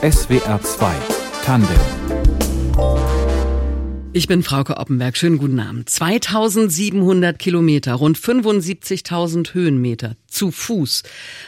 SWR 2 Tandem ich bin Frauke Oppenberg. Schönen guten Abend. 2700 Kilometer, rund 75.000 Höhenmeter zu Fuß.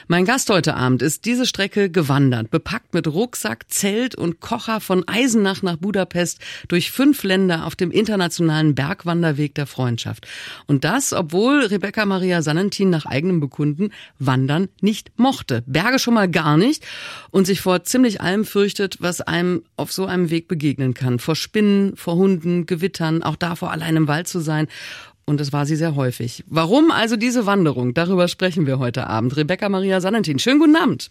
Mein Gast heute Abend ist diese Strecke gewandert, bepackt mit Rucksack, Zelt und Kocher von Eisenach nach Budapest durch fünf Länder auf dem internationalen Bergwanderweg der Freundschaft. Und das, obwohl Rebecca Maria Sanentin nach eigenem Bekunden Wandern nicht mochte. Berge schon mal gar nicht und sich vor ziemlich allem fürchtet, was einem auf so einem Weg begegnen kann. Vor Spinnen, vor Hunden, Gewittern, auch davor allein im Wald zu sein. Und das war sie sehr häufig. Warum also diese Wanderung? Darüber sprechen wir heute Abend. Rebecca Maria Sanentin, schönen guten Abend.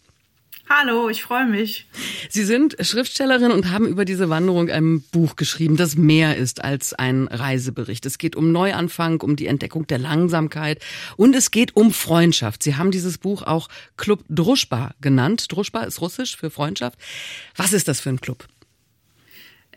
Hallo, ich freue mich. Sie sind Schriftstellerin und haben über diese Wanderung ein Buch geschrieben, das mehr ist als ein Reisebericht. Es geht um Neuanfang, um die Entdeckung der Langsamkeit und es geht um Freundschaft. Sie haben dieses Buch auch Club Druschba genannt. Druschba ist russisch für Freundschaft. Was ist das für ein Club?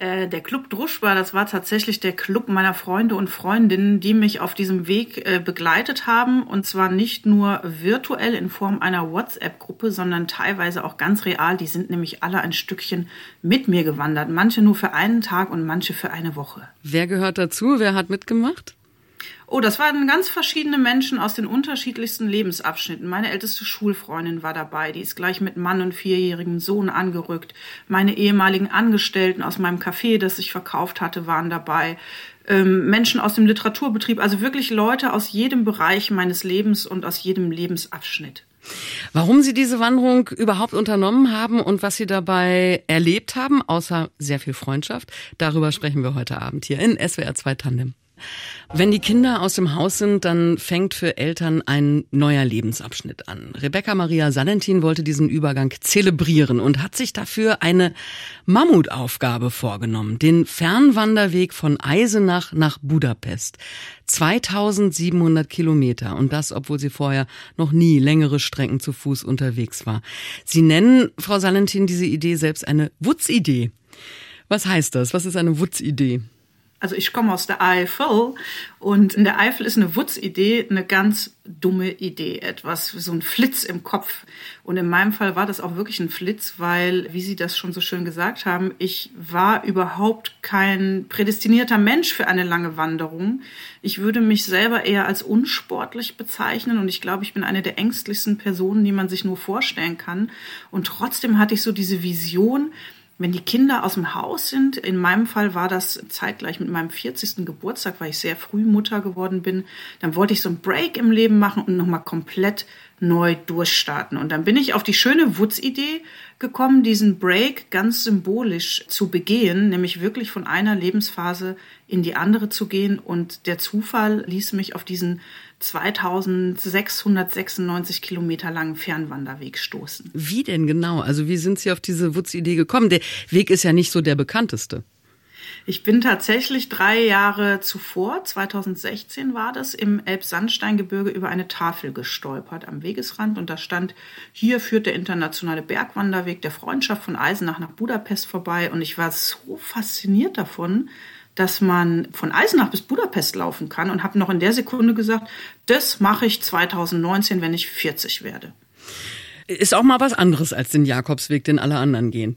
Äh, der Club Druschba, das war tatsächlich der Club meiner Freunde und Freundinnen, die mich auf diesem Weg äh, begleitet haben. Und zwar nicht nur virtuell in Form einer WhatsApp-Gruppe, sondern teilweise auch ganz real. Die sind nämlich alle ein Stückchen mit mir gewandert. Manche nur für einen Tag und manche für eine Woche. Wer gehört dazu? Wer hat mitgemacht? Oh, das waren ganz verschiedene Menschen aus den unterschiedlichsten Lebensabschnitten. Meine älteste Schulfreundin war dabei, die ist gleich mit Mann und vierjährigem Sohn angerückt. Meine ehemaligen Angestellten aus meinem Café, das ich verkauft hatte, waren dabei. Ähm, Menschen aus dem Literaturbetrieb, also wirklich Leute aus jedem Bereich meines Lebens und aus jedem Lebensabschnitt. Warum Sie diese Wanderung überhaupt unternommen haben und was Sie dabei erlebt haben, außer sehr viel Freundschaft, darüber sprechen wir heute Abend hier in SWR 2 Tandem. Wenn die Kinder aus dem Haus sind, dann fängt für Eltern ein neuer Lebensabschnitt an. Rebecca Maria Salentin wollte diesen Übergang zelebrieren und hat sich dafür eine Mammutaufgabe vorgenommen. Den Fernwanderweg von Eisenach nach Budapest. 2700 Kilometer und das, obwohl sie vorher noch nie längere Strecken zu Fuß unterwegs war. Sie nennen, Frau Salentin, diese Idee selbst eine Wutz-Idee. Was heißt das? Was ist eine Wutz-Idee? Also ich komme aus der Eifel und in der Eifel ist eine Wutz-Idee eine ganz dumme Idee, etwas, so ein Flitz im Kopf. Und in meinem Fall war das auch wirklich ein Flitz, weil, wie Sie das schon so schön gesagt haben, ich war überhaupt kein prädestinierter Mensch für eine lange Wanderung. Ich würde mich selber eher als unsportlich bezeichnen und ich glaube, ich bin eine der ängstlichsten Personen, die man sich nur vorstellen kann. Und trotzdem hatte ich so diese Vision, wenn die Kinder aus dem Haus sind, in meinem Fall war das zeitgleich mit meinem 40. Geburtstag, weil ich sehr früh Mutter geworden bin, dann wollte ich so einen Break im Leben machen und nochmal komplett neu durchstarten. Und dann bin ich auf die schöne Wutz-Idee gekommen, diesen Break ganz symbolisch zu begehen, nämlich wirklich von einer Lebensphase in die andere zu gehen. Und der Zufall ließ mich auf diesen 2696 Kilometer langen Fernwanderweg stoßen. Wie denn genau? Also wie sind Sie auf diese Wutz-Idee gekommen? Der Weg ist ja nicht so der bekannteste. Ich bin tatsächlich drei Jahre zuvor, 2016 war das, im Elbsandsteingebirge über eine Tafel gestolpert am Wegesrand und da stand, hier führt der internationale Bergwanderweg der Freundschaft von Eisenach nach Budapest vorbei und ich war so fasziniert davon, dass man von Eisenach bis Budapest laufen kann und habe noch in der Sekunde gesagt, das mache ich 2019, wenn ich 40 werde. Ist auch mal was anderes als den Jakobsweg, den alle anderen gehen.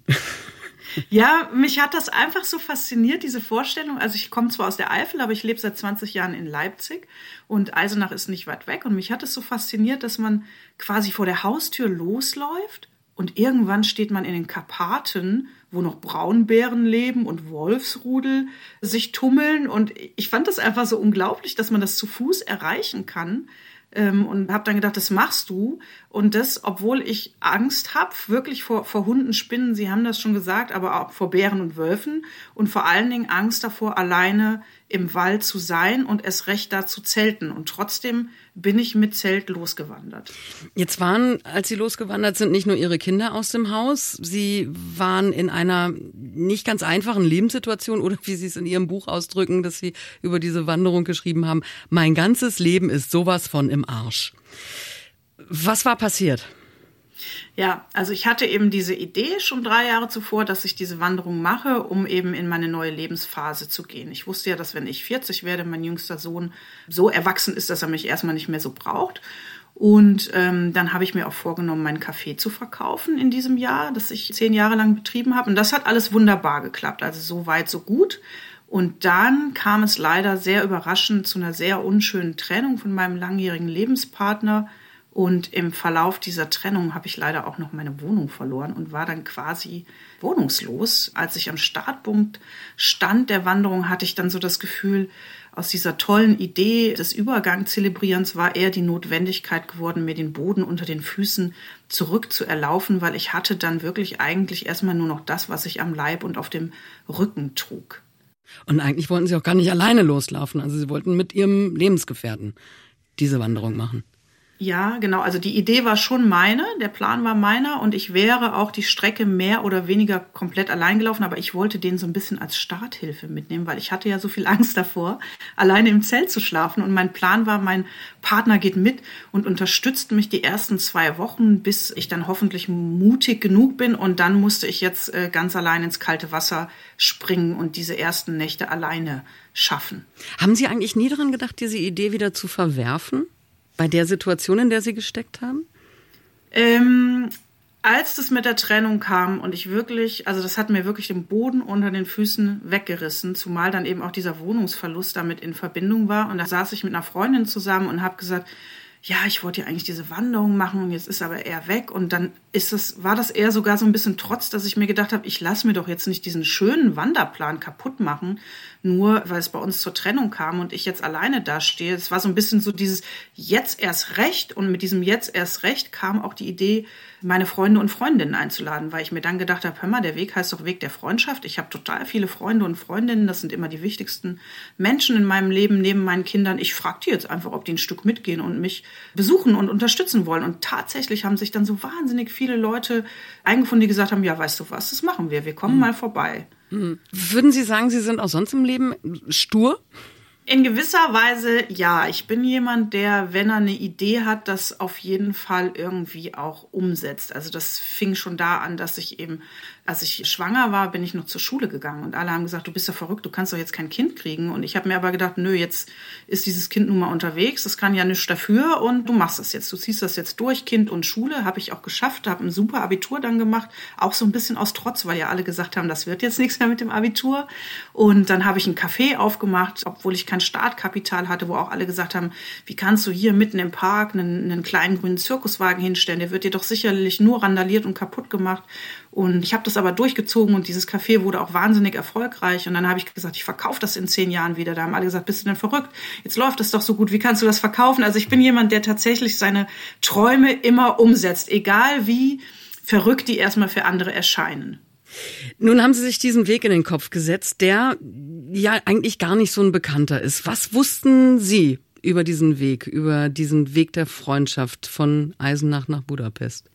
Ja, mich hat das einfach so fasziniert, diese Vorstellung. Also ich komme zwar aus der Eifel, aber ich lebe seit 20 Jahren in Leipzig und Eisenach ist nicht weit weg. Und mich hat es so fasziniert, dass man quasi vor der Haustür losläuft und irgendwann steht man in den Karpaten, wo noch Braunbären leben und Wolfsrudel sich tummeln. Und ich fand das einfach so unglaublich, dass man das zu Fuß erreichen kann ähm, und habe dann gedacht, das machst du. Und das, obwohl ich Angst habe, wirklich vor, vor Hunden, Spinnen, Sie haben das schon gesagt, aber auch vor Bären und Wölfen und vor allen Dingen Angst davor, alleine im Wald zu sein und es recht da zu zelten. Und trotzdem bin ich mit Zelt losgewandert. Jetzt waren, als Sie losgewandert sind, nicht nur Ihre Kinder aus dem Haus. Sie waren in einer nicht ganz einfachen Lebenssituation oder wie Sie es in Ihrem Buch ausdrücken, dass Sie über diese Wanderung geschrieben haben. Mein ganzes Leben ist sowas von im Arsch. Was war passiert? Ja, also ich hatte eben diese Idee schon drei Jahre zuvor, dass ich diese Wanderung mache, um eben in meine neue Lebensphase zu gehen. Ich wusste ja, dass wenn ich 40 werde, mein jüngster Sohn so erwachsen ist, dass er mich erstmal nicht mehr so braucht. Und ähm, dann habe ich mir auch vorgenommen, mein Café zu verkaufen in diesem Jahr, das ich zehn Jahre lang betrieben habe. Und das hat alles wunderbar geklappt. Also so weit, so gut. Und dann kam es leider sehr überraschend zu einer sehr unschönen Trennung von meinem langjährigen Lebenspartner. Und im Verlauf dieser Trennung habe ich leider auch noch meine Wohnung verloren und war dann quasi wohnungslos. Als ich am Startpunkt stand der Wanderung, hatte ich dann so das Gefühl, aus dieser tollen Idee des Übergangzelebrierens war eher die Notwendigkeit geworden, mir den Boden unter den Füßen zurückzuerlaufen, weil ich hatte dann wirklich eigentlich erstmal nur noch das, was ich am Leib und auf dem Rücken trug. Und eigentlich wollten Sie auch gar nicht alleine loslaufen. Also Sie wollten mit Ihrem Lebensgefährten diese Wanderung machen. Ja, genau. Also die Idee war schon meine, der Plan war meiner und ich wäre auch die Strecke mehr oder weniger komplett allein gelaufen, aber ich wollte den so ein bisschen als Starthilfe mitnehmen, weil ich hatte ja so viel Angst davor, alleine im Zelt zu schlafen und mein Plan war, mein Partner geht mit und unterstützt mich die ersten zwei Wochen, bis ich dann hoffentlich mutig genug bin und dann musste ich jetzt äh, ganz allein ins kalte Wasser springen und diese ersten Nächte alleine schaffen. Haben Sie eigentlich nie daran gedacht, diese Idee wieder zu verwerfen? Bei der Situation, in der Sie gesteckt haben? Ähm, als das mit der Trennung kam und ich wirklich, also das hat mir wirklich den Boden unter den Füßen weggerissen, zumal dann eben auch dieser Wohnungsverlust damit in Verbindung war. Und da saß ich mit einer Freundin zusammen und habe gesagt, ja, ich wollte ja eigentlich diese Wanderung machen und jetzt ist aber er weg. Und dann ist das, war das eher sogar so ein bisschen trotz, dass ich mir gedacht habe, ich lasse mir doch jetzt nicht diesen schönen Wanderplan kaputt machen, nur weil es bei uns zur Trennung kam und ich jetzt alleine dastehe. Es war so ein bisschen so dieses jetzt erst recht und mit diesem jetzt erst recht kam auch die Idee, meine Freunde und Freundinnen einzuladen, weil ich mir dann gedacht habe, hör mal, der Weg heißt doch Weg der Freundschaft. Ich habe total viele Freunde und Freundinnen, das sind immer die wichtigsten Menschen in meinem Leben neben meinen Kindern. Ich frage die jetzt einfach, ob die ein Stück mitgehen und mich besuchen und unterstützen wollen. Und tatsächlich haben sich dann so wahnsinnig viele Leute eingefunden, die gesagt haben, ja, weißt du was, das machen wir, wir kommen mhm. mal vorbei. Würden Sie sagen, Sie sind auch sonst im Leben stur? In gewisser Weise ja. Ich bin jemand, der, wenn er eine Idee hat, das auf jeden Fall irgendwie auch umsetzt. Also das fing schon da an, dass ich eben als ich schwanger war, bin ich noch zur Schule gegangen und alle haben gesagt, du bist ja verrückt, du kannst doch jetzt kein Kind kriegen. Und ich habe mir aber gedacht, nö, jetzt ist dieses Kind nun mal unterwegs, das kann ja nichts dafür und du machst das jetzt, du ziehst das jetzt durch, Kind und Schule, habe ich auch geschafft, habe ein super Abitur dann gemacht, auch so ein bisschen aus Trotz, weil ja alle gesagt haben, das wird jetzt nichts mehr mit dem Abitur. Und dann habe ich ein Café aufgemacht, obwohl ich kein Startkapital hatte, wo auch alle gesagt haben, wie kannst du hier mitten im Park einen, einen kleinen grünen Zirkuswagen hinstellen, der wird dir doch sicherlich nur randaliert und kaputt gemacht. Und ich habe das aber durchgezogen und dieses Café wurde auch wahnsinnig erfolgreich. Und dann habe ich gesagt, ich verkaufe das in zehn Jahren wieder. Da haben alle gesagt, bist du denn verrückt? Jetzt läuft das doch so gut. Wie kannst du das verkaufen? Also ich bin jemand, der tatsächlich seine Träume immer umsetzt, egal wie verrückt die erstmal für andere erscheinen. Nun haben Sie sich diesen Weg in den Kopf gesetzt, der ja eigentlich gar nicht so ein bekannter ist. Was wussten Sie über diesen Weg, über diesen Weg der Freundschaft von Eisenach nach Budapest?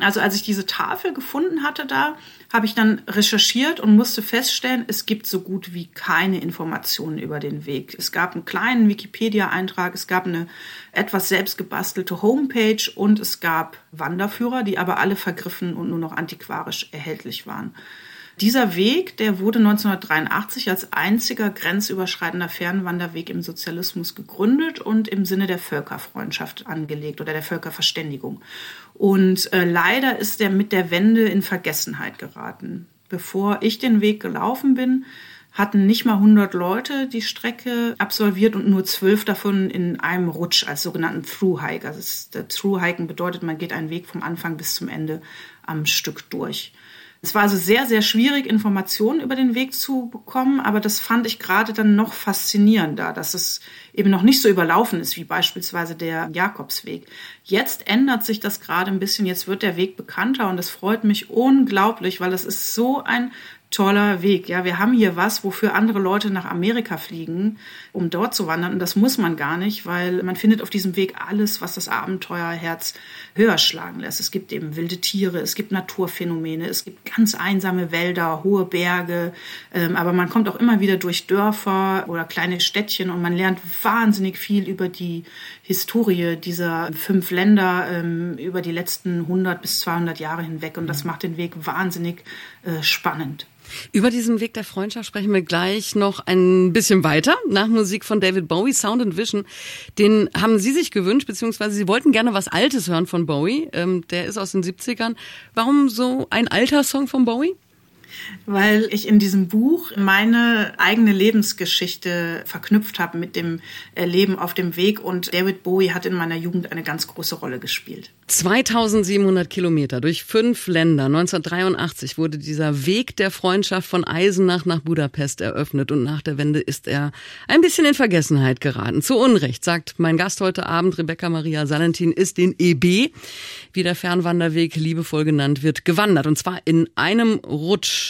Also als ich diese Tafel gefunden hatte da, habe ich dann recherchiert und musste feststellen, es gibt so gut wie keine Informationen über den Weg. Es gab einen kleinen Wikipedia-Eintrag, es gab eine etwas selbstgebastelte Homepage und es gab Wanderführer, die aber alle vergriffen und nur noch antiquarisch erhältlich waren. Dieser Weg, der wurde 1983 als einziger grenzüberschreitender Fernwanderweg im Sozialismus gegründet und im Sinne der Völkerfreundschaft angelegt oder der Völkerverständigung. Und äh, leider ist er mit der Wende in Vergessenheit geraten. Bevor ich den Weg gelaufen bin, hatten nicht mal 100 Leute die Strecke absolviert und nur zwölf davon in einem Rutsch als sogenannten Through-Hike. Also Through-Hiken bedeutet, man geht einen Weg vom Anfang bis zum Ende am Stück durch. Es war also sehr, sehr schwierig, Informationen über den Weg zu bekommen, aber das fand ich gerade dann noch faszinierender, dass es eben noch nicht so überlaufen ist wie beispielsweise der Jakobsweg. Jetzt ändert sich das gerade ein bisschen, jetzt wird der Weg bekannter und das freut mich unglaublich, weil es ist so ein toller Weg. Ja, wir haben hier was, wofür andere Leute nach Amerika fliegen, um dort zu wandern. Und das muss man gar nicht, weil man findet auf diesem Weg alles, was das Abenteuerherz höher schlagen lässt. Es gibt eben wilde Tiere, es gibt Naturphänomene, es gibt ganz einsame Wälder, hohe Berge. Ähm, aber man kommt auch immer wieder durch Dörfer oder kleine Städtchen und man lernt wahnsinnig viel über die Historie dieser fünf Länder ähm, über die letzten 100 bis 200 Jahre hinweg. Und das macht den Weg wahnsinnig äh, spannend. Über diesen Weg der Freundschaft sprechen wir gleich noch ein bisschen weiter. Nach Musik von David Bowie, Sound and Vision. Den haben Sie sich gewünscht, beziehungsweise Sie wollten gerne was Altes hören von Bowie. Ähm, der ist aus den 70ern. Warum so ein alter Song von Bowie? Weil ich in diesem Buch meine eigene Lebensgeschichte verknüpft habe mit dem Leben auf dem Weg und David Bowie hat in meiner Jugend eine ganz große Rolle gespielt. 2700 Kilometer durch fünf Länder. 1983 wurde dieser Weg der Freundschaft von Eisenach nach Budapest eröffnet und nach der Wende ist er ein bisschen in Vergessenheit geraten. Zu Unrecht, sagt mein Gast heute Abend, Rebecca Maria Salentin, ist den EB, wie der Fernwanderweg liebevoll genannt wird, gewandert und zwar in einem Rutsch.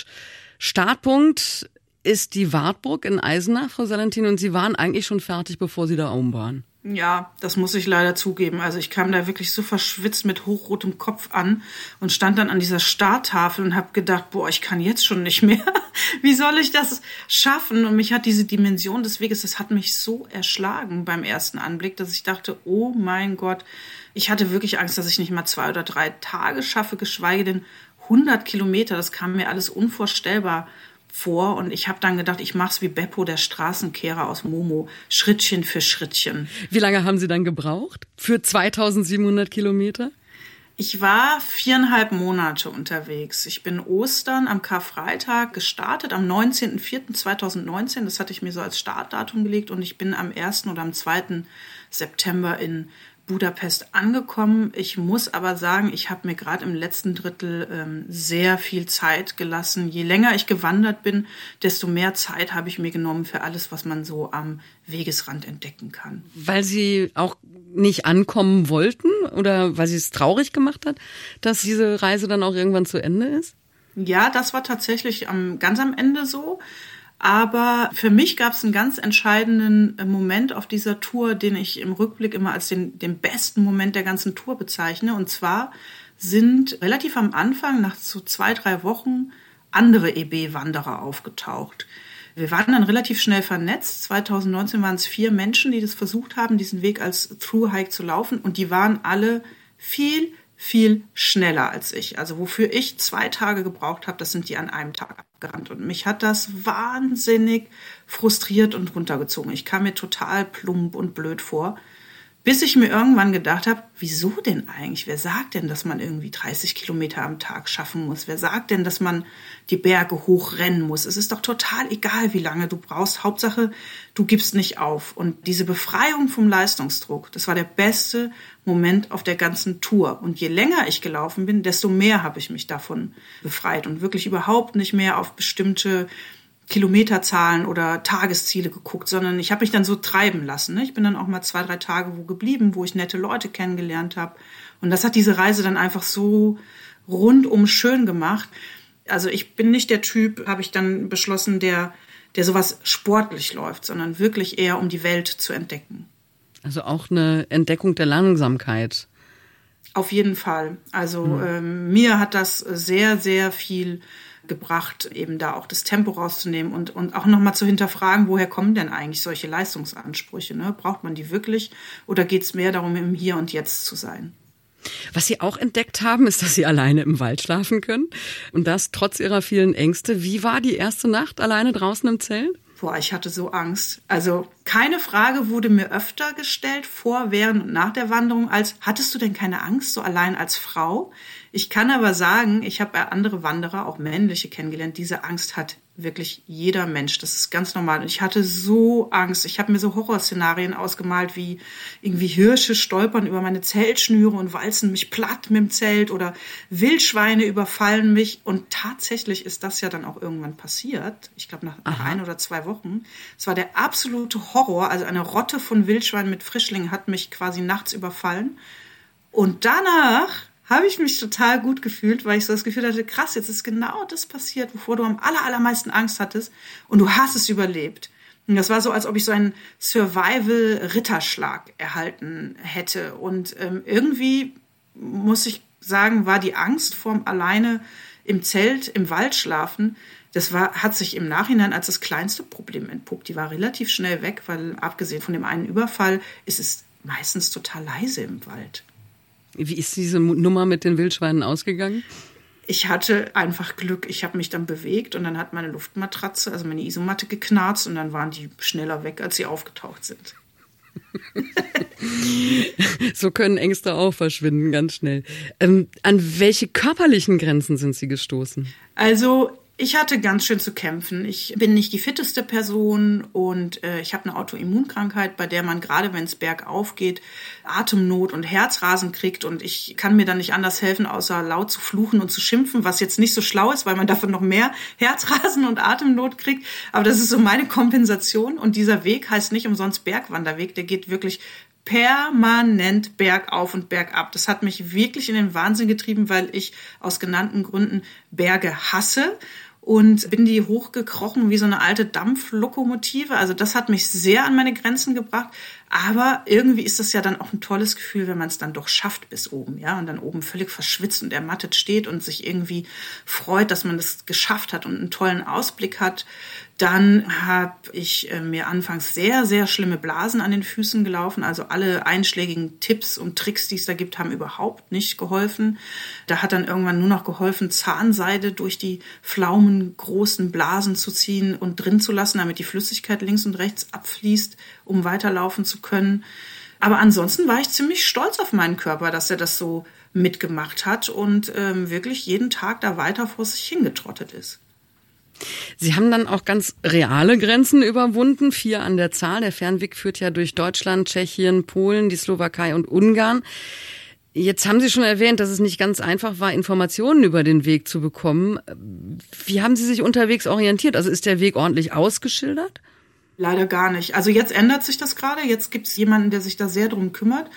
Startpunkt ist die Wartburg in Eisenach, Frau Salentin, und Sie waren eigentlich schon fertig, bevor Sie da oben waren. Ja, das muss ich leider zugeben. Also ich kam da wirklich so verschwitzt mit hochrotem Kopf an und stand dann an dieser Starttafel und habe gedacht, boah, ich kann jetzt schon nicht mehr. Wie soll ich das schaffen? Und mich hat diese Dimension des Weges, das hat mich so erschlagen beim ersten Anblick, dass ich dachte, oh mein Gott, ich hatte wirklich Angst, dass ich nicht mal zwei oder drei Tage schaffe, geschweige denn 100 Kilometer. Das kam mir alles unvorstellbar vor und ich habe dann gedacht, ich mache es wie Beppo, der Straßenkehrer aus Momo, Schrittchen für Schrittchen. Wie lange haben Sie dann gebraucht für 2700 Kilometer? Ich war viereinhalb Monate unterwegs. Ich bin Ostern am Karfreitag gestartet, am 19.04.2019. Das hatte ich mir so als Startdatum gelegt und ich bin am 1. oder am 2. September in Budapest angekommen. Ich muss aber sagen, ich habe mir gerade im letzten Drittel ähm, sehr viel Zeit gelassen. Je länger ich gewandert bin, desto mehr Zeit habe ich mir genommen für alles, was man so am Wegesrand entdecken kann. Weil Sie auch nicht ankommen wollten oder weil Sie es traurig gemacht hat, dass diese Reise dann auch irgendwann zu Ende ist? Ja, das war tatsächlich am, ganz am Ende so. Aber für mich gab es einen ganz entscheidenden äh, Moment auf dieser Tour, den ich im Rückblick immer als den, den besten Moment der ganzen Tour bezeichne. Und zwar sind relativ am Anfang, nach so zwei, drei Wochen, andere EB-Wanderer aufgetaucht. Wir waren dann relativ schnell vernetzt. 2019 waren es vier Menschen, die das versucht haben, diesen Weg als Through-Hike zu laufen. Und die waren alle viel, viel schneller als ich. Also wofür ich zwei Tage gebraucht habe, das sind die an einem Tag abgerannt. Und mich hat das wahnsinnig frustriert und runtergezogen. Ich kam mir total plump und blöd vor. Bis ich mir irgendwann gedacht habe, wieso denn eigentlich? Wer sagt denn, dass man irgendwie 30 Kilometer am Tag schaffen muss? Wer sagt denn, dass man die Berge hochrennen muss? Es ist doch total egal, wie lange du brauchst. Hauptsache, du gibst nicht auf. Und diese Befreiung vom Leistungsdruck, das war der beste Moment auf der ganzen Tour. Und je länger ich gelaufen bin, desto mehr habe ich mich davon befreit und wirklich überhaupt nicht mehr auf bestimmte Kilometerzahlen oder Tagesziele geguckt, sondern ich habe mich dann so treiben lassen. Ne? Ich bin dann auch mal zwei, drei Tage wo geblieben, wo ich nette Leute kennengelernt habe. Und das hat diese Reise dann einfach so rundum schön gemacht. Also ich bin nicht der Typ, habe ich dann beschlossen, der, der sowas sportlich läuft, sondern wirklich eher um die Welt zu entdecken. Also auch eine Entdeckung der Langsamkeit. Auf jeden Fall. Also mhm. ähm, mir hat das sehr, sehr viel gebracht, eben da auch das Tempo rauszunehmen und, und auch nochmal zu hinterfragen, woher kommen denn eigentlich solche Leistungsansprüche? Ne? Braucht man die wirklich oder geht es mehr darum, im Hier und Jetzt zu sein? Was Sie auch entdeckt haben, ist, dass Sie alleine im Wald schlafen können. Und das trotz Ihrer vielen Ängste. Wie war die erste Nacht alleine draußen im Zelt? Boah, ich hatte so Angst. Also keine Frage wurde mir öfter gestellt, vor, während und nach der Wanderung, als hattest du denn keine Angst, so allein als Frau? Ich kann aber sagen, ich habe andere Wanderer, auch männliche, kennengelernt. Diese Angst hat wirklich jeder Mensch. Das ist ganz normal. Und ich hatte so Angst. Ich habe mir so Horrorszenarien ausgemalt, wie irgendwie Hirsche stolpern über meine Zeltschnüre und walzen mich platt mit dem Zelt oder Wildschweine überfallen mich. Und tatsächlich ist das ja dann auch irgendwann passiert. Ich glaube, nach, nach ein oder zwei Wochen. Es war der absolute Horror. Also eine Rotte von Wildschweinen mit Frischlingen hat mich quasi nachts überfallen. Und danach habe ich mich total gut gefühlt, weil ich so das Gefühl hatte, krass, jetzt ist genau das passiert, wovor du am aller, allermeisten Angst hattest und du hast es überlebt. Und das war so, als ob ich so einen Survival-Ritterschlag erhalten hätte. Und ähm, irgendwie, muss ich sagen, war die Angst vorm alleine im Zelt, im Wald schlafen, das war, hat sich im Nachhinein als das kleinste Problem entpuppt. Die war relativ schnell weg, weil abgesehen von dem einen Überfall ist es meistens total leise im Wald. Wie ist diese Nummer mit den Wildschweinen ausgegangen? ich hatte einfach Glück. Ich habe mich dann bewegt und dann hat meine Luftmatratze, also meine Isomatte geknarzt und dann waren die schneller weg, als sie aufgetaucht sind. so können Ängste auch verschwinden, ganz schnell. Ähm, an welche körperlichen Grenzen sind Sie gestoßen? Also ich hatte ganz schön zu kämpfen. Ich bin nicht die fitteste Person und äh, ich habe eine Autoimmunkrankheit, bei der man gerade, wenn es bergauf geht, Atemnot und Herzrasen kriegt und ich kann mir dann nicht anders helfen, außer laut zu fluchen und zu schimpfen, was jetzt nicht so schlau ist, weil man davon noch mehr Herzrasen und Atemnot kriegt. Aber das ist so meine Kompensation und dieser Weg heißt nicht umsonst Bergwanderweg. Der geht wirklich permanent bergauf und bergab. Das hat mich wirklich in den Wahnsinn getrieben, weil ich aus genannten Gründen Berge hasse und bin die hochgekrochen wie so eine alte Dampflokomotive. Also das hat mich sehr an meine Grenzen gebracht. Aber irgendwie ist das ja dann auch ein tolles Gefühl, wenn man es dann doch schafft bis oben, ja, und dann oben völlig verschwitzt und ermattet steht und sich irgendwie freut, dass man das geschafft hat und einen tollen Ausblick hat. Dann habe ich äh, mir anfangs sehr, sehr schlimme Blasen an den Füßen gelaufen. Also alle einschlägigen Tipps und Tricks, die es da gibt, haben überhaupt nicht geholfen. Da hat dann irgendwann nur noch geholfen, Zahnseide durch die Pflaumen großen Blasen zu ziehen und drin zu lassen, damit die Flüssigkeit links und rechts abfließt, um weiterlaufen zu können. Aber ansonsten war ich ziemlich stolz auf meinen Körper, dass er das so mitgemacht hat und ähm, wirklich jeden Tag da weiter vor sich hingetrottet ist. Sie haben dann auch ganz reale Grenzen überwunden, vier an der Zahl. Der Fernweg führt ja durch Deutschland, Tschechien, Polen, die Slowakei und Ungarn. Jetzt haben Sie schon erwähnt, dass es nicht ganz einfach war, Informationen über den Weg zu bekommen. Wie haben Sie sich unterwegs orientiert? Also ist der Weg ordentlich ausgeschildert? Leider gar nicht. Also jetzt ändert sich das gerade. Jetzt gibt es jemanden, der sich da sehr drum kümmert.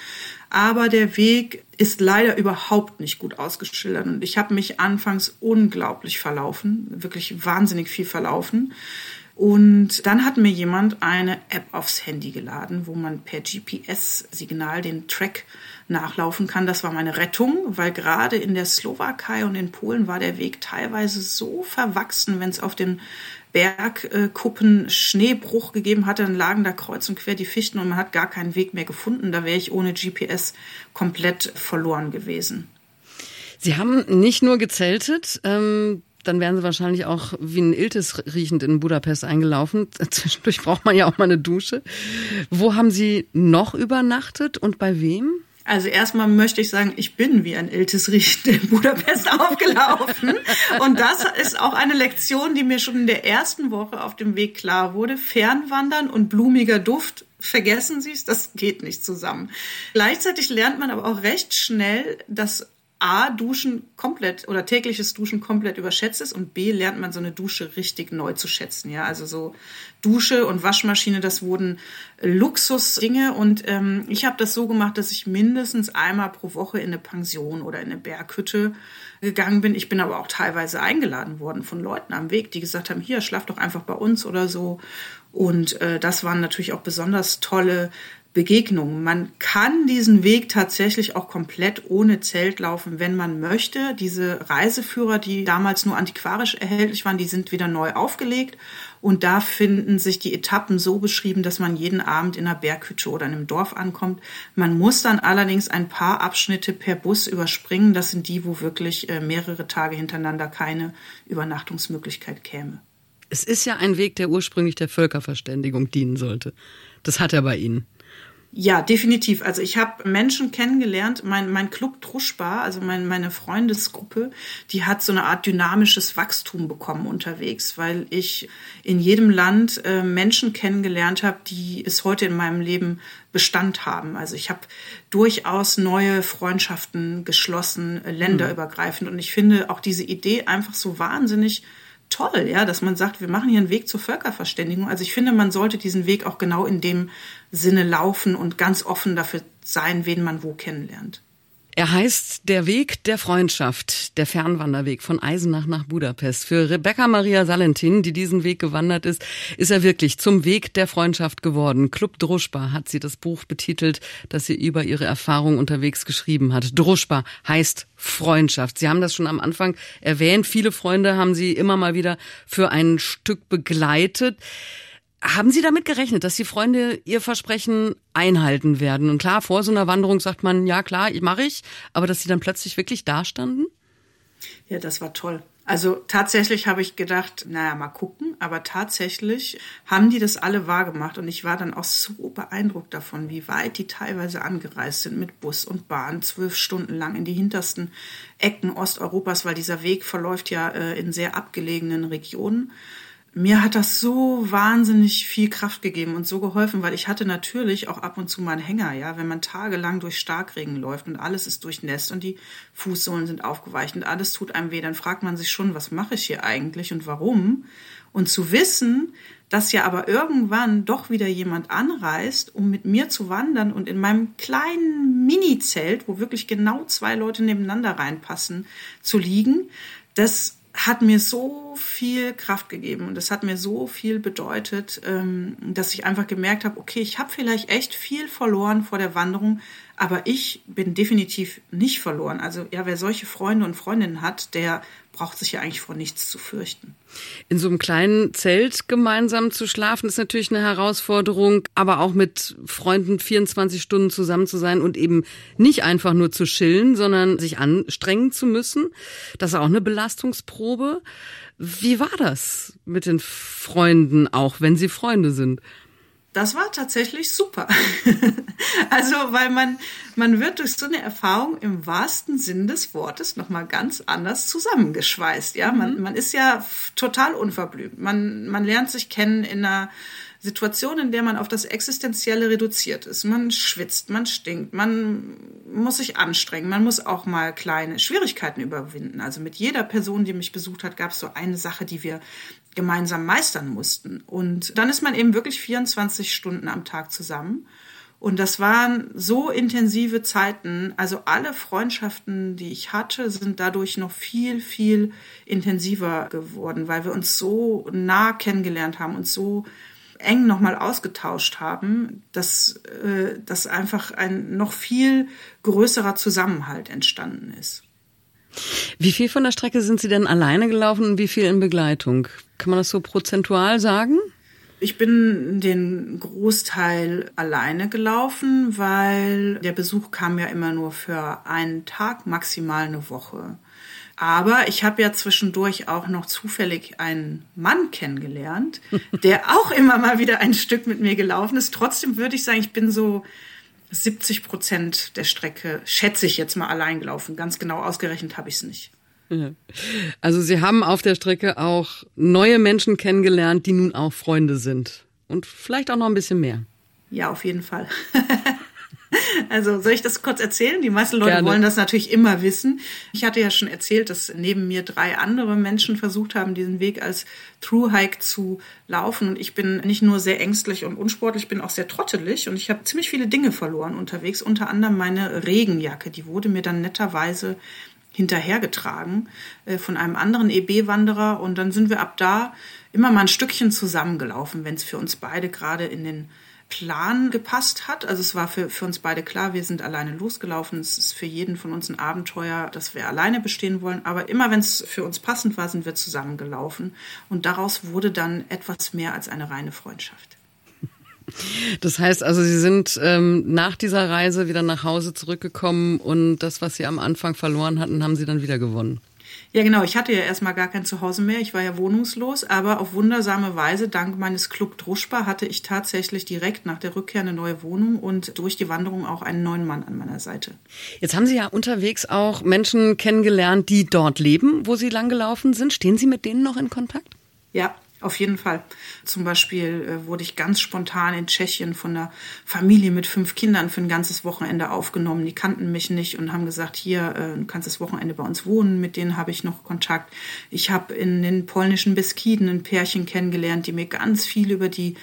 Aber der Weg ist leider überhaupt nicht gut ausgeschildert. Und ich habe mich anfangs unglaublich verlaufen, wirklich wahnsinnig viel verlaufen. Und dann hat mir jemand eine App aufs Handy geladen, wo man per GPS-Signal den Track nachlaufen kann. Das war meine Rettung, weil gerade in der Slowakei und in Polen war der Weg teilweise so verwachsen, wenn es auf den Bergkuppen Schneebruch gegeben hatte, dann lagen da kreuz und quer die Fichten und man hat gar keinen Weg mehr gefunden. Da wäre ich ohne GPS komplett verloren gewesen. Sie haben nicht nur gezeltet, ähm, dann wären Sie wahrscheinlich auch wie ein Iltis riechend in Budapest eingelaufen. Zwischendurch braucht man ja auch mal eine Dusche. Wo haben Sie noch übernachtet und bei wem? Also erstmal möchte ich sagen, ich bin wie ein Iltis riechend in Budapest aufgelaufen. Und das ist auch eine Lektion, die mir schon in der ersten Woche auf dem Weg klar wurde. Fernwandern und blumiger Duft vergessen Sie es, das geht nicht zusammen. Gleichzeitig lernt man aber auch recht schnell, dass A, Duschen komplett oder tägliches Duschen komplett überschätzt ist und B, lernt man so eine Dusche richtig neu zu schätzen. Ja, also so Dusche und Waschmaschine, das wurden Luxusdinge und ähm, ich habe das so gemacht, dass ich mindestens einmal pro Woche in eine Pension oder in eine Berghütte gegangen bin. Ich bin aber auch teilweise eingeladen worden von Leuten am Weg, die gesagt haben, hier, schlaf doch einfach bei uns oder so. Und äh, das waren natürlich auch besonders tolle Begegnungen. Man kann diesen Weg tatsächlich auch komplett ohne Zelt laufen, wenn man möchte. Diese Reiseführer, die damals nur antiquarisch erhältlich waren, die sind wieder neu aufgelegt. Und da finden sich die Etappen so beschrieben, dass man jeden Abend in einer Berghütte oder in einem Dorf ankommt. Man muss dann allerdings ein paar Abschnitte per Bus überspringen. Das sind die, wo wirklich äh, mehrere Tage hintereinander keine Übernachtungsmöglichkeit käme. Es ist ja ein Weg, der ursprünglich der Völkerverständigung dienen sollte. Das hat er bei Ihnen. Ja, definitiv. Also ich habe Menschen kennengelernt, mein, mein Club Druschbar, also mein, meine Freundesgruppe, die hat so eine Art dynamisches Wachstum bekommen unterwegs, weil ich in jedem Land äh, Menschen kennengelernt habe, die es heute in meinem Leben Bestand haben. Also ich habe durchaus neue Freundschaften geschlossen, äh, länderübergreifend. Und ich finde auch diese Idee einfach so wahnsinnig toll, ja, dass man sagt, wir machen hier einen Weg zur Völkerverständigung. Also ich finde, man sollte diesen Weg auch genau in dem Sinne laufen und ganz offen dafür sein, wen man wo kennenlernt. Er heißt Der Weg der Freundschaft, der Fernwanderweg von Eisenach nach Budapest. Für Rebecca Maria Salentin, die diesen Weg gewandert ist, ist er wirklich zum Weg der Freundschaft geworden. Club Druschba hat sie das Buch betitelt, das sie über ihre Erfahrung unterwegs geschrieben hat. Druschba heißt Freundschaft. Sie haben das schon am Anfang erwähnt. Viele Freunde haben sie immer mal wieder für ein Stück begleitet. Haben Sie damit gerechnet, dass die Freunde ihr Versprechen einhalten werden? Und klar, vor so einer Wanderung sagt man, ja klar, mache ich, aber dass sie dann plötzlich wirklich dastanden? Ja, das war toll. Also tatsächlich habe ich gedacht, naja, mal gucken, aber tatsächlich haben die das alle wahrgemacht und ich war dann auch so beeindruckt davon, wie weit die teilweise angereist sind mit Bus und Bahn, zwölf Stunden lang in die hintersten Ecken Osteuropas, weil dieser Weg verläuft ja äh, in sehr abgelegenen Regionen mir hat das so wahnsinnig viel Kraft gegeben und so geholfen, weil ich hatte natürlich auch ab und zu mal einen Hänger, ja, wenn man tagelang durch Starkregen läuft und alles ist durchnässt und die Fußsohlen sind aufgeweicht und alles tut einem weh, dann fragt man sich schon, was mache ich hier eigentlich und warum? Und zu wissen, dass ja aber irgendwann doch wieder jemand anreist, um mit mir zu wandern und in meinem kleinen Mini-Zelt, wo wirklich genau zwei Leute nebeneinander reinpassen, zu liegen, das hat mir so viel Kraft gegeben und das hat mir so viel bedeutet, ähm, dass ich einfach gemerkt habe, okay, ich habe vielleicht echt viel verloren vor der Wanderung, aber ich bin definitiv nicht verloren. Also ja, wer solche Freunde und Freundinnen hat, der braucht sich ja eigentlich vor nichts zu fürchten. In so einem kleinen Zelt gemeinsam zu schlafen ist natürlich eine Herausforderung, aber auch mit Freunden 24 Stunden zusammen zu sein und eben nicht einfach nur zu chillen, sondern sich anstrengen zu müssen. Das ist auch eine Belastungsprobe. Wie war das mit den Freunden, auch wenn sie Freunde sind? Das war tatsächlich super. also, weil man, man wird durch so eine Erfahrung im wahrsten Sinn des Wortes nochmal ganz anders zusammengeschweißt. Ja, man, mhm. man ist ja total unverblümt. Man, man lernt sich kennen in einer Situation, in der man auf das Existenzielle reduziert ist. Man schwitzt, man stinkt, man muss sich anstrengen, man muss auch mal kleine Schwierigkeiten überwinden. Also mit jeder Person, die mich besucht hat, gab es so eine Sache, die wir gemeinsam meistern mussten. Und dann ist man eben wirklich 24 Stunden am Tag zusammen. Und das waren so intensive Zeiten. Also alle Freundschaften, die ich hatte, sind dadurch noch viel, viel intensiver geworden, weil wir uns so nah kennengelernt haben und so eng nochmal ausgetauscht haben, dass, äh, dass einfach ein noch viel größerer Zusammenhalt entstanden ist. Wie viel von der Strecke sind Sie denn alleine gelaufen und wie viel in Begleitung? Kann man das so prozentual sagen? Ich bin den Großteil alleine gelaufen, weil der Besuch kam ja immer nur für einen Tag, maximal eine Woche. Aber ich habe ja zwischendurch auch noch zufällig einen Mann kennengelernt, der auch immer mal wieder ein Stück mit mir gelaufen ist. Trotzdem würde ich sagen, ich bin so 70 Prozent der Strecke, schätze ich jetzt mal, allein gelaufen. Ganz genau ausgerechnet habe ich es nicht. Also Sie haben auf der Strecke auch neue Menschen kennengelernt, die nun auch Freunde sind. Und vielleicht auch noch ein bisschen mehr. Ja, auf jeden Fall. Also soll ich das kurz erzählen? Die meisten Leute Gerne. wollen das natürlich immer wissen. Ich hatte ja schon erzählt, dass neben mir drei andere Menschen versucht haben, diesen Weg als Thru-Hike zu laufen. Und ich bin nicht nur sehr ängstlich und unsportlich, ich bin auch sehr trottelig. Und ich habe ziemlich viele Dinge verloren unterwegs. Unter anderem meine Regenjacke. Die wurde mir dann netterweise hinterhergetragen äh, von einem anderen EB-Wanderer. Und dann sind wir ab da immer mal ein Stückchen zusammengelaufen, wenn es für uns beide gerade in den Plan gepasst hat. Also es war für, für uns beide klar, wir sind alleine losgelaufen. Es ist für jeden von uns ein Abenteuer, dass wir alleine bestehen wollen. Aber immer wenn es für uns passend war, sind wir zusammengelaufen. Und daraus wurde dann etwas mehr als eine reine Freundschaft. Das heißt also, Sie sind ähm, nach dieser Reise wieder nach Hause zurückgekommen und das, was Sie am Anfang verloren hatten, haben Sie dann wieder gewonnen. Ja, genau. Ich hatte ja erstmal gar kein Zuhause mehr. Ich war ja wohnungslos, aber auf wundersame Weise, dank meines Club Druschba, hatte ich tatsächlich direkt nach der Rückkehr eine neue Wohnung und durch die Wanderung auch einen neuen Mann an meiner Seite. Jetzt haben Sie ja unterwegs auch Menschen kennengelernt, die dort leben, wo Sie langgelaufen sind. Stehen Sie mit denen noch in Kontakt? Ja, auf jeden Fall. Zum Beispiel äh, wurde ich ganz spontan in Tschechien von einer Familie mit fünf Kindern für ein ganzes Wochenende aufgenommen. Die kannten mich nicht und haben gesagt, hier, äh, du kannst das Wochenende bei uns wohnen. Mit denen habe ich noch Kontakt. Ich habe in den polnischen Beskiden ein Pärchen kennengelernt, die mir ganz viel über die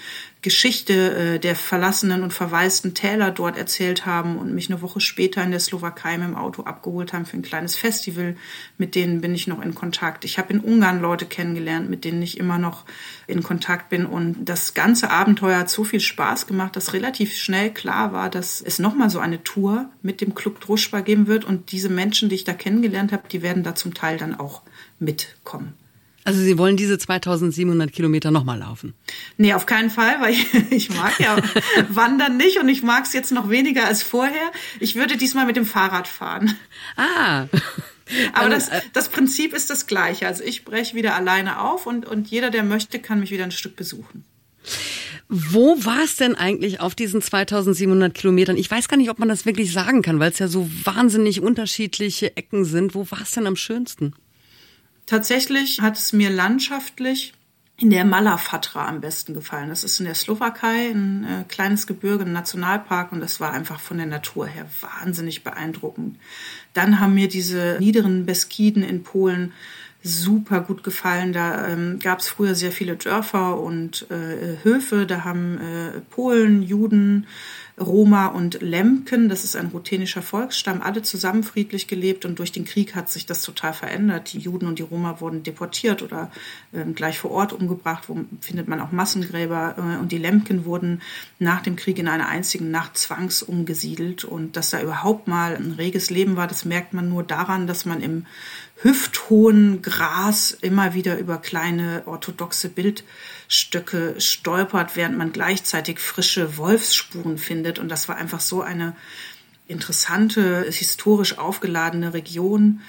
Geschichte äh, der verlassenen und verwaisten Täler dort erzählt haben und mich eine Woche später in der Slowakei mit dem Auto abgeholt haben für ein kleines Festival. Mit denen bin ich noch in Kontakt. Ich habe in Ungarn Leute kennengelernt, mit denen ich immer noch in Kontakt bin. Und das ganze Abenteuer hat so viel Spaß gemacht, dass relativ schnell klar war, dass es nochmal so eine Tour mit dem Club Druschba geben wird. Und diese Menschen, die ich da kennengelernt habe, die werden da zum Teil dann auch mitkommen. Also Sie wollen diese 2700 Kilometer nochmal laufen? Nee, auf keinen Fall, weil ich, ich mag ja Wandern nicht und ich mag es jetzt noch weniger als vorher. Ich würde diesmal mit dem Fahrrad fahren. Ah. Aber das, das Prinzip ist das gleiche. Also ich breche wieder alleine auf und, und jeder, der möchte, kann mich wieder ein Stück besuchen. Wo war es denn eigentlich auf diesen 2700 Kilometern? Ich weiß gar nicht, ob man das wirklich sagen kann, weil es ja so wahnsinnig unterschiedliche Ecken sind. Wo war es denn am schönsten? Tatsächlich hat es mir landschaftlich in der Malafatra am besten gefallen. Das ist in der Slowakei ein äh, kleines Gebirge, ein Nationalpark und das war einfach von der Natur her wahnsinnig beeindruckend. Dann haben mir diese niederen Beskiden in Polen super gut gefallen. Da ähm, gab es früher sehr viele Dörfer und äh, Höfe. Da haben äh, Polen, Juden, Roma und Lemken, das ist ein ruthenischer Volksstamm, alle zusammen friedlich gelebt und durch den Krieg hat sich das total verändert. Die Juden und die Roma wurden deportiert oder äh, gleich vor Ort umgebracht, wo findet man auch Massengräber äh, und die Lemken wurden nach dem Krieg in einer einzigen Nacht zwangsumgesiedelt und dass da überhaupt mal ein reges Leben war, das merkt man nur daran, dass man im hüfthohen Gras immer wieder über kleine orthodoxe Bildstöcke stolpert, während man gleichzeitig frische Wolfsspuren findet. Und das war einfach so eine interessante, historisch aufgeladene Region,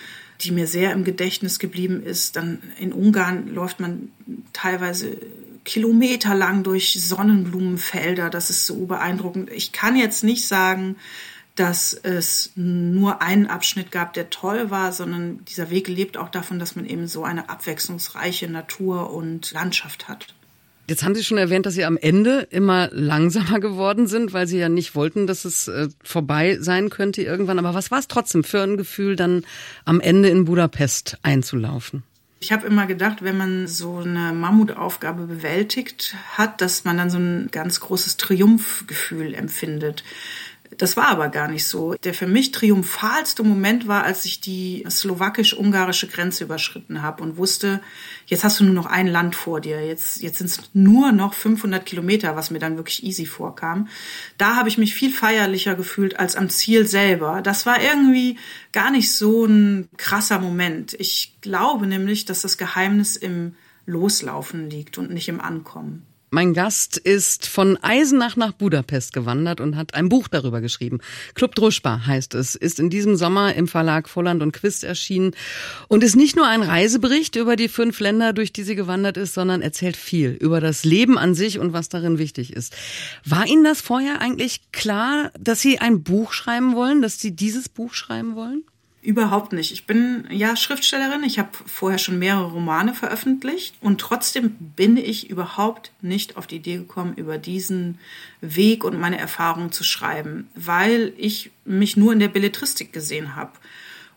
die mir sehr im Gedächtnis geblieben ist. Dann in Ungarn läuft man teilweise kilometerlang durch Sonnenblumenfelder. Das ist so beeindruckend. Ich kann jetzt nicht sagen, dass es nur einen Abschnitt gab, der toll war, sondern dieser Weg lebt auch davon, dass man eben so eine abwechslungsreiche Natur und Landschaft hat. Jetzt haben Sie schon erwähnt, dass Sie am Ende immer langsamer geworden sind, weil Sie ja nicht wollten, dass es äh, vorbei sein könnte irgendwann. Aber was war es trotzdem für ein Gefühl, dann am Ende in Budapest einzulaufen? Ich habe immer gedacht, wenn man so eine Mammutaufgabe bewältigt hat, dass man dann so ein ganz großes Triumphgefühl empfindet. Das war aber gar nicht so. Der für mich triumphalste Moment war, als ich die slowakisch-ungarische Grenze überschritten habe und wusste, jetzt hast du nur noch ein Land vor dir. Jetzt, jetzt sind es nur noch 500 Kilometer, was mir dann wirklich easy vorkam. Da habe ich mich viel feierlicher gefühlt als am Ziel selber. Das war irgendwie gar nicht so ein krasser Moment. Ich glaube nämlich, dass das Geheimnis im Loslaufen liegt und nicht im Ankommen. Mein Gast ist von Eisenach nach Budapest gewandert und hat ein Buch darüber geschrieben. Club Druschba heißt es, ist in diesem Sommer im Verlag Volland und Quist erschienen und ist nicht nur ein Reisebericht über die fünf Länder, durch die sie gewandert ist, sondern erzählt viel über das Leben an sich und was darin wichtig ist. War Ihnen das vorher eigentlich klar, dass Sie ein Buch schreiben wollen, dass Sie dieses Buch schreiben wollen? Überhaupt nicht. Ich bin ja Schriftstellerin. Ich habe vorher schon mehrere Romane veröffentlicht und trotzdem bin ich überhaupt nicht auf die Idee gekommen, über diesen Weg und meine Erfahrungen zu schreiben, weil ich mich nur in der Belletristik gesehen habe.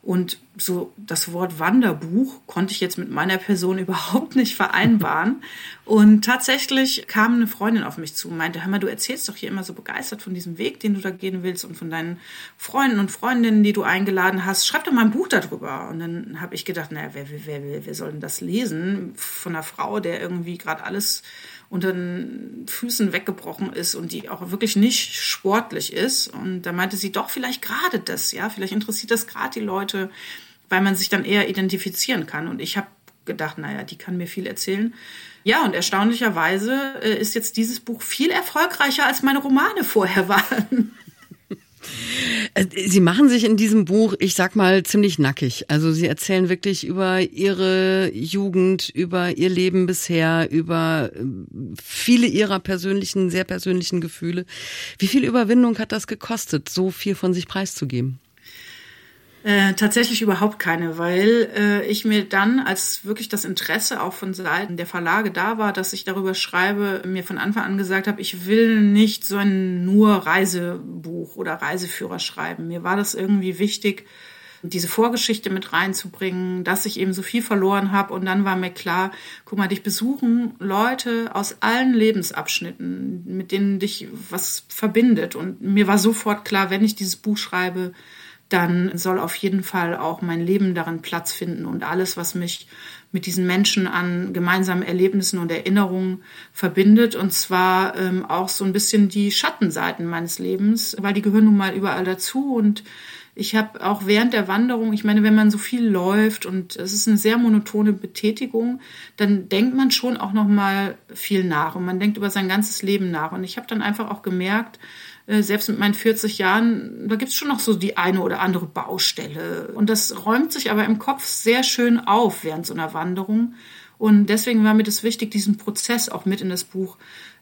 Und so das Wort Wanderbuch konnte ich jetzt mit meiner Person überhaupt nicht vereinbaren. Und tatsächlich kam eine Freundin auf mich zu und meinte, hör mal, du erzählst doch hier immer so begeistert von diesem Weg, den du da gehen willst und von deinen Freunden und Freundinnen, die du eingeladen hast. Schreib doch mal ein Buch darüber. Und dann habe ich gedacht, naja, wer, wer, wer, wer soll denn das lesen? Von einer Frau, der irgendwie gerade alles unter den Füßen weggebrochen ist und die auch wirklich nicht sportlich ist. Und da meinte sie, doch, vielleicht gerade das, ja, vielleicht interessiert das gerade die Leute, weil man sich dann eher identifizieren kann. Und ich habe gedacht, naja, die kann mir viel erzählen. Ja, und erstaunlicherweise äh, ist jetzt dieses Buch viel erfolgreicher, als meine Romane vorher waren. Äh, sie machen sich in diesem Buch, ich sag mal, ziemlich nackig. Also Sie erzählen wirklich über Ihre Jugend, über Ihr Leben bisher, über äh, viele Ihrer persönlichen, sehr persönlichen Gefühle. Wie viel Überwindung hat das gekostet, so viel von sich preiszugeben? Äh, tatsächlich überhaupt keine, weil äh, ich mir dann, als wirklich das Interesse auch von Seiten der Verlage da war, dass ich darüber schreibe, mir von Anfang an gesagt habe, ich will nicht so ein nur Reisebuch oder Reiseführer schreiben. Mir war das irgendwie wichtig, diese Vorgeschichte mit reinzubringen, dass ich eben so viel verloren habe. Und dann war mir klar, guck mal, dich besuchen Leute aus allen Lebensabschnitten, mit denen dich was verbindet. Und mir war sofort klar, wenn ich dieses Buch schreibe, dann soll auf jeden Fall auch mein Leben darin Platz finden und alles, was mich mit diesen Menschen an gemeinsamen Erlebnissen und Erinnerungen verbindet. Und zwar ähm, auch so ein bisschen die Schattenseiten meines Lebens, weil die gehören nun mal überall dazu. Und ich habe auch während der Wanderung, ich meine, wenn man so viel läuft und es ist eine sehr monotone Betätigung, dann denkt man schon auch noch mal viel nach und man denkt über sein ganzes Leben nach. Und ich habe dann einfach auch gemerkt, selbst mit meinen 40 Jahren, da gibt's schon noch so die eine oder andere Baustelle. Und das räumt sich aber im Kopf sehr schön auf während so einer Wanderung. Und deswegen war mir das wichtig, diesen Prozess auch mit in das Buch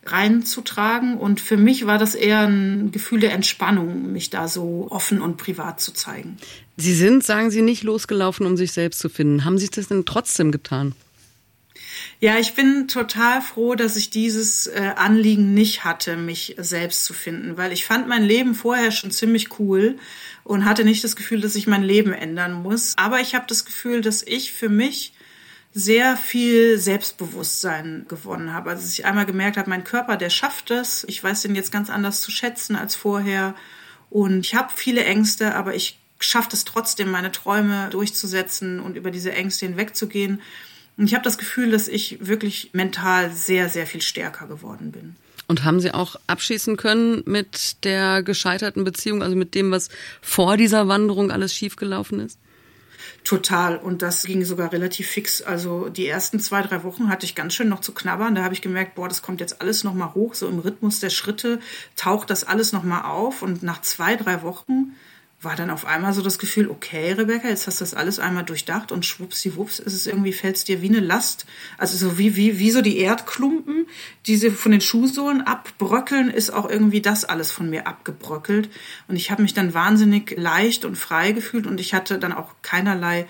reinzutragen. Und für mich war das eher ein Gefühl der Entspannung, mich da so offen und privat zu zeigen. Sie sind, sagen Sie, nicht losgelaufen, um sich selbst zu finden. Haben Sie das denn trotzdem getan? Ja, ich bin total froh, dass ich dieses äh, Anliegen nicht hatte, mich selbst zu finden, weil ich fand mein Leben vorher schon ziemlich cool und hatte nicht das Gefühl, dass ich mein Leben ändern muss. Aber ich habe das Gefühl, dass ich für mich sehr viel Selbstbewusstsein gewonnen habe. Also dass ich einmal gemerkt habe, mein Körper, der schafft es. Ich weiß den jetzt ganz anders zu schätzen als vorher. Und ich habe viele Ängste, aber ich schaffe es trotzdem, meine Träume durchzusetzen und über diese Ängste hinwegzugehen. Und ich habe das Gefühl, dass ich wirklich mental sehr, sehr viel stärker geworden bin. Und haben Sie auch abschließen können mit der gescheiterten Beziehung, also mit dem, was vor dieser Wanderung alles schiefgelaufen ist? Total. Und das ging sogar relativ fix. Also die ersten zwei, drei Wochen hatte ich ganz schön noch zu knabbern. Da habe ich gemerkt, boah, das kommt jetzt alles nochmal hoch. So im Rhythmus der Schritte taucht das alles nochmal auf. Und nach zwei, drei Wochen war dann auf einmal so das Gefühl, okay, Rebecca, jetzt hast du das alles einmal durchdacht und schwuppsiwupps ist es irgendwie, fällt es dir wie eine Last. Also so wie, wie, wie so die Erdklumpen, die sie von den Schuhsohlen abbröckeln, ist auch irgendwie das alles von mir abgebröckelt. Und ich habe mich dann wahnsinnig leicht und frei gefühlt und ich hatte dann auch keinerlei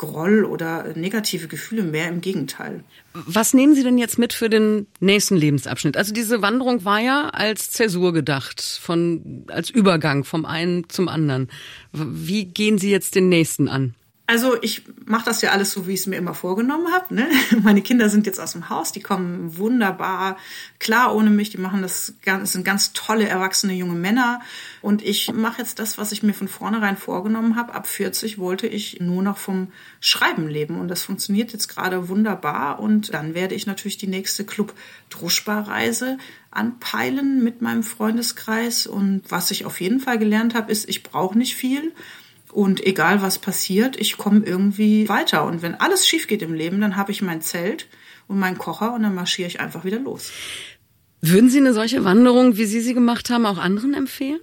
Groll oder negative Gefühle mehr, im Gegenteil. Was nehmen Sie denn jetzt mit für den nächsten Lebensabschnitt? Also diese Wanderung war ja als Zäsur gedacht, von, als Übergang vom einen zum anderen. Wie gehen Sie jetzt den nächsten an? Also ich mache das ja alles so, wie ich es mir immer vorgenommen habe. Ne? Meine Kinder sind jetzt aus dem Haus, die kommen wunderbar klar ohne mich. Die machen das, das sind ganz tolle erwachsene junge Männer. Und ich mache jetzt das, was ich mir von vornherein vorgenommen habe. Ab 40 wollte ich nur noch vom Schreiben leben und das funktioniert jetzt gerade wunderbar. Und dann werde ich natürlich die nächste Club Druschbar-Reise anpeilen mit meinem Freundeskreis. Und was ich auf jeden Fall gelernt habe, ist, ich brauche nicht viel. Und egal was passiert, ich komme irgendwie weiter. Und wenn alles schief geht im Leben, dann habe ich mein Zelt und meinen Kocher und dann marschiere ich einfach wieder los. Würden Sie eine solche Wanderung, wie Sie sie gemacht haben, auch anderen empfehlen?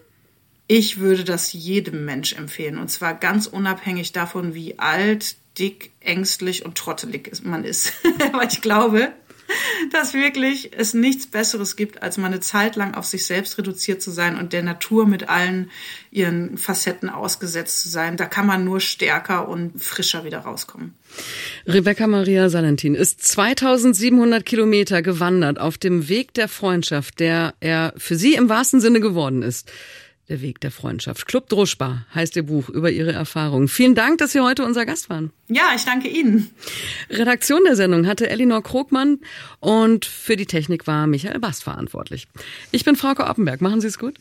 Ich würde das jedem Mensch empfehlen. Und zwar ganz unabhängig davon, wie alt, dick, ängstlich und trottelig man ist. Weil ich glaube, dass wirklich es nichts Besseres gibt, als mal eine Zeit lang auf sich selbst reduziert zu sein und der Natur mit allen ihren Facetten ausgesetzt zu sein. Da kann man nur stärker und frischer wieder rauskommen. Rebecca Maria Salentin ist 2700 Kilometer gewandert auf dem Weg der Freundschaft, der er für sie im wahrsten Sinne geworden ist. Der Weg der Freundschaft. Club Druschbar heißt Ihr Buch über Ihre Erfahrungen. Vielen Dank, dass Sie heute unser Gast waren. Ja, ich danke Ihnen. Redaktion der Sendung hatte Elinor Krogmann und für die Technik war Michael Bast verantwortlich. Ich bin Frauke Oppenberg. Machen Sie es gut.